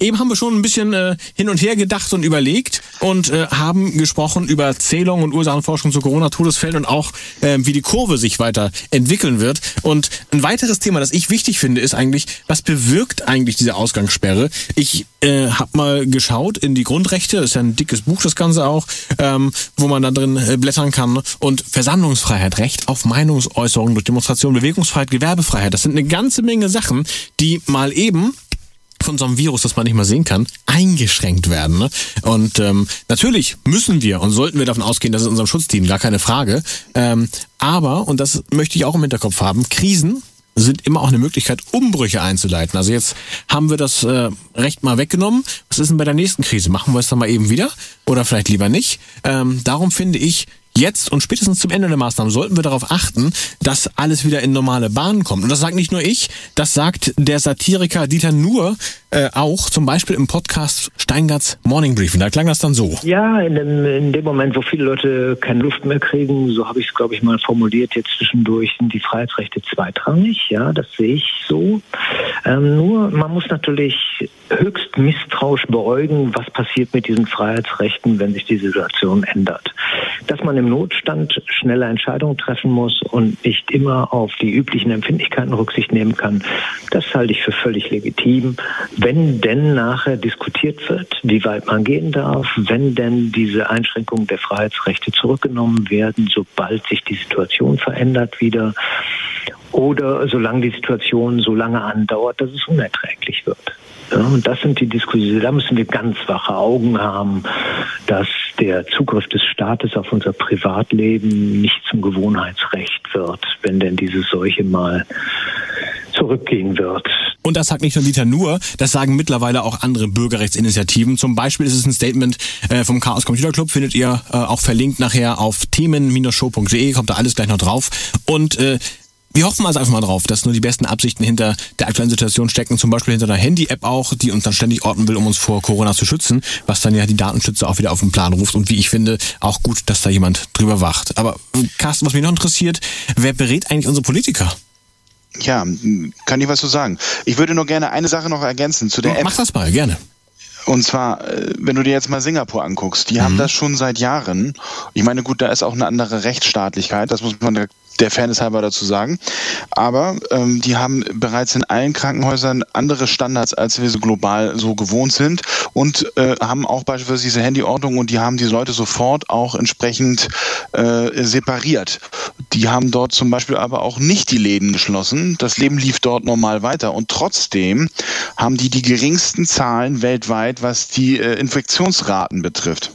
Eben haben wir schon ein bisschen äh, hin und her gedacht und überlegt und äh, haben gesprochen über Zählung und Ursachenforschung zu Corona-Todesfällen und auch, äh, wie die Kurve sich weiter entwickeln wird. Und ein weiteres Thema, das ich wichtig finde, ist eigentlich, was bewirkt eigentlich diese Ausgangssperre? Ich äh, habe mal geschaut in die Grundrechte, das ist ja ein dickes Buch, das Ganze auch, ähm, wo man da drin äh, blättern kann. Und Versammlungsfreiheit, Recht auf Meinungsäußerung durch Demonstration, Bewegungsfreiheit, Gewerbefreiheit, das sind eine ganze Menge Sachen, die mal eben von so einem Virus, das man nicht mal sehen kann, eingeschränkt werden. Ne? Und ähm, natürlich müssen wir und sollten wir davon ausgehen, dass es unserem Schutz gar keine Frage. Ähm, aber, und das möchte ich auch im Hinterkopf haben, Krisen sind immer auch eine Möglichkeit, Umbrüche einzuleiten. Also jetzt haben wir das äh, Recht mal weggenommen. Was ist denn bei der nächsten Krise? Machen wir es dann mal eben wieder oder vielleicht lieber nicht? Ähm, darum finde ich, Jetzt und spätestens zum Ende der Maßnahmen sollten wir darauf achten, dass alles wieder in normale Bahnen kommt. Und das sagt nicht nur ich, das sagt der Satiriker Dieter Nuhr äh, auch, zum Beispiel im Podcast Steingarts Morning Briefing. Da klang das dann so. Ja, in dem, in dem Moment, wo viele Leute keine Luft mehr kriegen, so habe ich es, glaube ich, mal formuliert, jetzt zwischendurch sind die Freiheitsrechte zweitrangig. Ja, das sehe ich so. Ähm, nur, man muss natürlich höchst misstrauisch beäugen, was passiert mit diesen Freiheitsrechten, wenn sich die Situation ändert. Dass man im Notstand schnelle Entscheidungen treffen muss und nicht immer auf die üblichen Empfindlichkeiten Rücksicht nehmen kann, das halte ich für völlig legitim. Wenn denn nachher diskutiert wird, wie weit man gehen darf, wenn denn diese Einschränkungen der Freiheitsrechte zurückgenommen werden, sobald sich die Situation verändert wieder, oder solange die Situation so lange andauert, dass es unerträglich wird. Ja, und das sind die Diskussionen. Da müssen wir ganz wache Augen haben, dass der Zugriff des Staates auf unser Privatleben nicht zum Gewohnheitsrecht wird, wenn denn diese Seuche mal zurückgehen wird. Und das sagt nicht nur Dieter nur, das sagen mittlerweile auch andere Bürgerrechtsinitiativen. Zum Beispiel ist es ein Statement äh, vom Chaos Computer Club, findet ihr äh, auch verlinkt nachher auf themen-show.de, kommt da alles gleich noch drauf. Und äh, wir hoffen also einfach mal drauf, dass nur die besten Absichten hinter der aktuellen Situation stecken, zum Beispiel hinter einer Handy-App auch, die uns dann ständig orten will, um uns vor Corona zu schützen, was dann ja die Datenschützer auch wieder auf den Plan ruft und wie ich finde, auch gut, dass da jemand drüber wacht. Aber Carsten, was mich noch interessiert, wer berät eigentlich unsere Politiker? Ja, kann ich was zu sagen. Ich würde nur gerne eine Sache noch ergänzen zu der Mach App. Mach das mal, gerne. Und zwar, äh, wenn du dir jetzt mal Singapur anguckst, die mhm. haben das schon seit Jahren. Ich meine, gut, da ist auch eine andere Rechtsstaatlichkeit, das muss man der Fairness halber dazu sagen. Aber ähm, die haben bereits in allen Krankenhäusern andere Standards, als wir so global so gewohnt sind und äh, haben auch beispielsweise diese Handyordnung und die haben diese Leute sofort auch entsprechend äh, separiert. Die haben dort zum Beispiel aber auch nicht die Läden geschlossen. Das Leben lief dort normal weiter und trotzdem haben die die geringsten Zahlen weltweit, was die äh, Infektionsraten betrifft.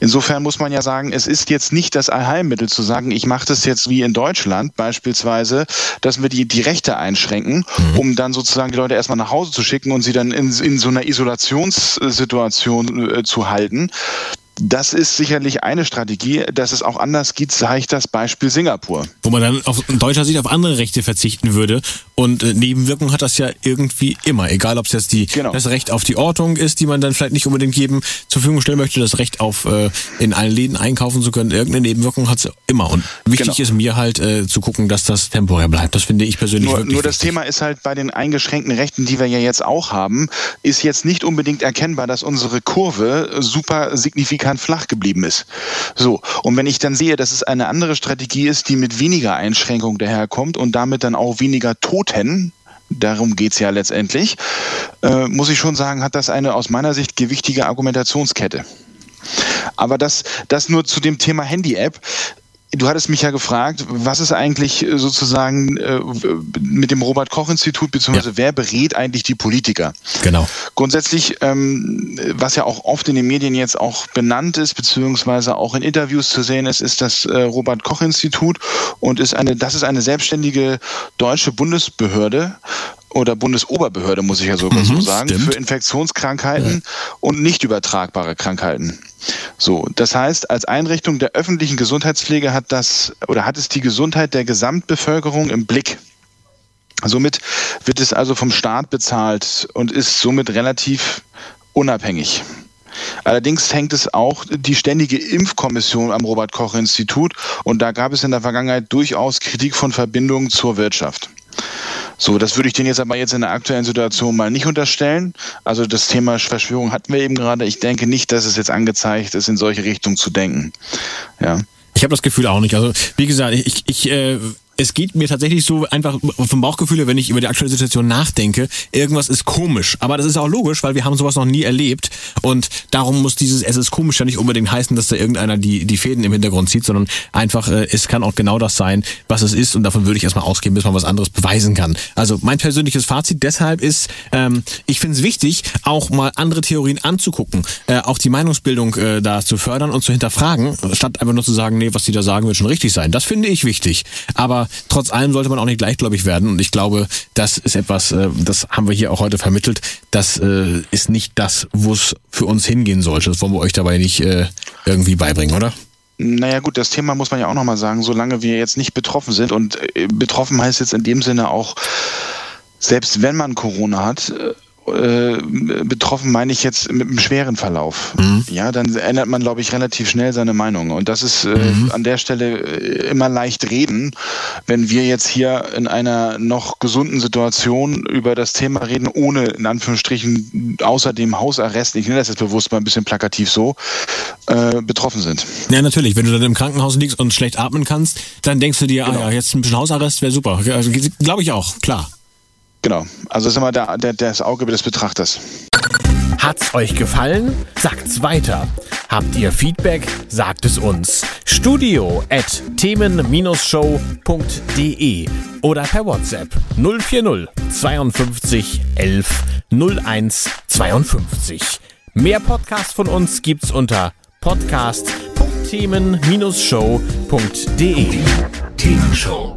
Insofern muss man ja sagen, es ist jetzt nicht das Allheilmittel zu sagen, ich mache das jetzt wie in Deutschland beispielsweise, dass wir die, die Rechte einschränken, mhm. um dann sozusagen die Leute erstmal nach Hause zu schicken und sie dann in, in so einer Isolationssituation äh, zu halten. Das ist sicherlich eine Strategie. Dass es auch anders geht, zeigt das Beispiel Singapur. Wo man dann auf deutscher Sicht auf andere Rechte verzichten würde. Und äh, Nebenwirkungen hat das ja irgendwie immer. Egal, ob es jetzt die, genau. das Recht auf die Ortung ist, die man dann vielleicht nicht unbedingt jedem zur Verfügung stellen möchte, das Recht auf äh, in allen Läden einkaufen zu können. Irgendeine Nebenwirkung hat es immer. Und wichtig genau. ist mir halt äh, zu gucken, dass das temporär bleibt. Das finde ich persönlich nur, wirklich Nur das wichtig. Thema ist halt bei den eingeschränkten Rechten, die wir ja jetzt auch haben, ist jetzt nicht unbedingt erkennbar, dass unsere Kurve super signifikant flach geblieben ist. So, und wenn ich dann sehe, dass es eine andere Strategie ist, die mit weniger Einschränkung daherkommt und damit dann auch weniger Toten, darum geht es ja letztendlich, äh, muss ich schon sagen, hat das eine aus meiner Sicht gewichtige Argumentationskette. Aber das, das nur zu dem Thema Handy-App. Du hattest mich ja gefragt, was ist eigentlich äh, sozusagen äh, mit dem Robert Koch Institut beziehungsweise ja. wer berät eigentlich die Politiker? Genau. Grundsätzlich, ähm, was ja auch oft in den Medien jetzt auch benannt ist beziehungsweise auch in Interviews zu sehen ist, ist das äh, Robert Koch Institut und ist eine, das ist eine selbstständige deutsche Bundesbehörde oder Bundesoberbehörde, muss ich ja sogar mhm, so sagen, stimmt. für Infektionskrankheiten ja. und nicht übertragbare Krankheiten. So, das heißt, als Einrichtung der öffentlichen Gesundheitspflege hat das oder hat es die Gesundheit der Gesamtbevölkerung im Blick. Somit wird es also vom Staat bezahlt und ist somit relativ unabhängig. Allerdings hängt es auch die ständige Impfkommission am Robert Koch Institut und da gab es in der Vergangenheit durchaus Kritik von Verbindungen zur Wirtschaft. So, das würde ich denen jetzt aber jetzt in der aktuellen Situation mal nicht unterstellen. Also das Thema Verschwörung hatten wir eben gerade. Ich denke nicht, dass es jetzt angezeigt ist, in solche Richtungen zu denken. Ja. Ich habe das Gefühl auch nicht. Also wie gesagt, ich, ich äh, es geht mir tatsächlich so einfach vom Bauchgefühl, wenn ich über die aktuelle Situation nachdenke, irgendwas ist komisch. Aber das ist auch logisch, weil wir haben sowas noch nie erlebt. Und darum muss dieses Es ist komisch ja nicht unbedingt heißen, dass da irgendeiner die, die Fäden im Hintergrund zieht, sondern einfach, äh, es kann auch genau das sein, was es ist. Und davon würde ich erstmal ausgehen, bis man was anderes beweisen kann. Also mein persönliches Fazit deshalb ist, ähm, ich finde es wichtig, auch mal andere Theorien anzugucken, äh, auch die Meinungsbildung äh, da zu fördern und zu hinterfragen, statt einfach nur zu sagen, nee, was die da sagen, wird schon richtig sein. Das finde ich wichtig. Aber trotz allem sollte man auch nicht gleichgläubig werden. Und ich glaube, das ist etwas, äh, das haben wir hier auch heute vermittelt. Das äh, ist nicht das, wo es für uns hingehen sollte. Das wollen wir euch dabei nicht äh, irgendwie beibringen, oder? Naja gut, das Thema muss man ja auch nochmal sagen, solange wir jetzt nicht betroffen sind und betroffen heißt jetzt in dem Sinne auch, selbst wenn man Corona hat, äh, betroffen meine ich jetzt mit einem schweren Verlauf. Mhm. Ja, dann ändert man, glaube ich, relativ schnell seine Meinung. Und das ist äh, mhm. an der Stelle äh, immer leicht reden, wenn wir jetzt hier in einer noch gesunden Situation über das Thema reden, ohne in Anführungsstrichen außer dem Hausarrest, ich nenne das jetzt bewusst mal ein bisschen plakativ so, äh, betroffen sind. Ja, natürlich. Wenn du dann im Krankenhaus liegst und schlecht atmen kannst, dann denkst du dir, ah genau. ah ja, jetzt ein bisschen Hausarrest wäre super. Also, glaube ich auch, klar. Genau. Also das ist immer der, der, das Auge des Betrachters. Hat's euch gefallen? Sagt's weiter. Habt ihr Feedback? Sagt es uns. Studio at themen-show.de oder per WhatsApp 040 52 11 01 52. Mehr Podcasts von uns gibt's unter podcast.themen-show.de. Themenshow.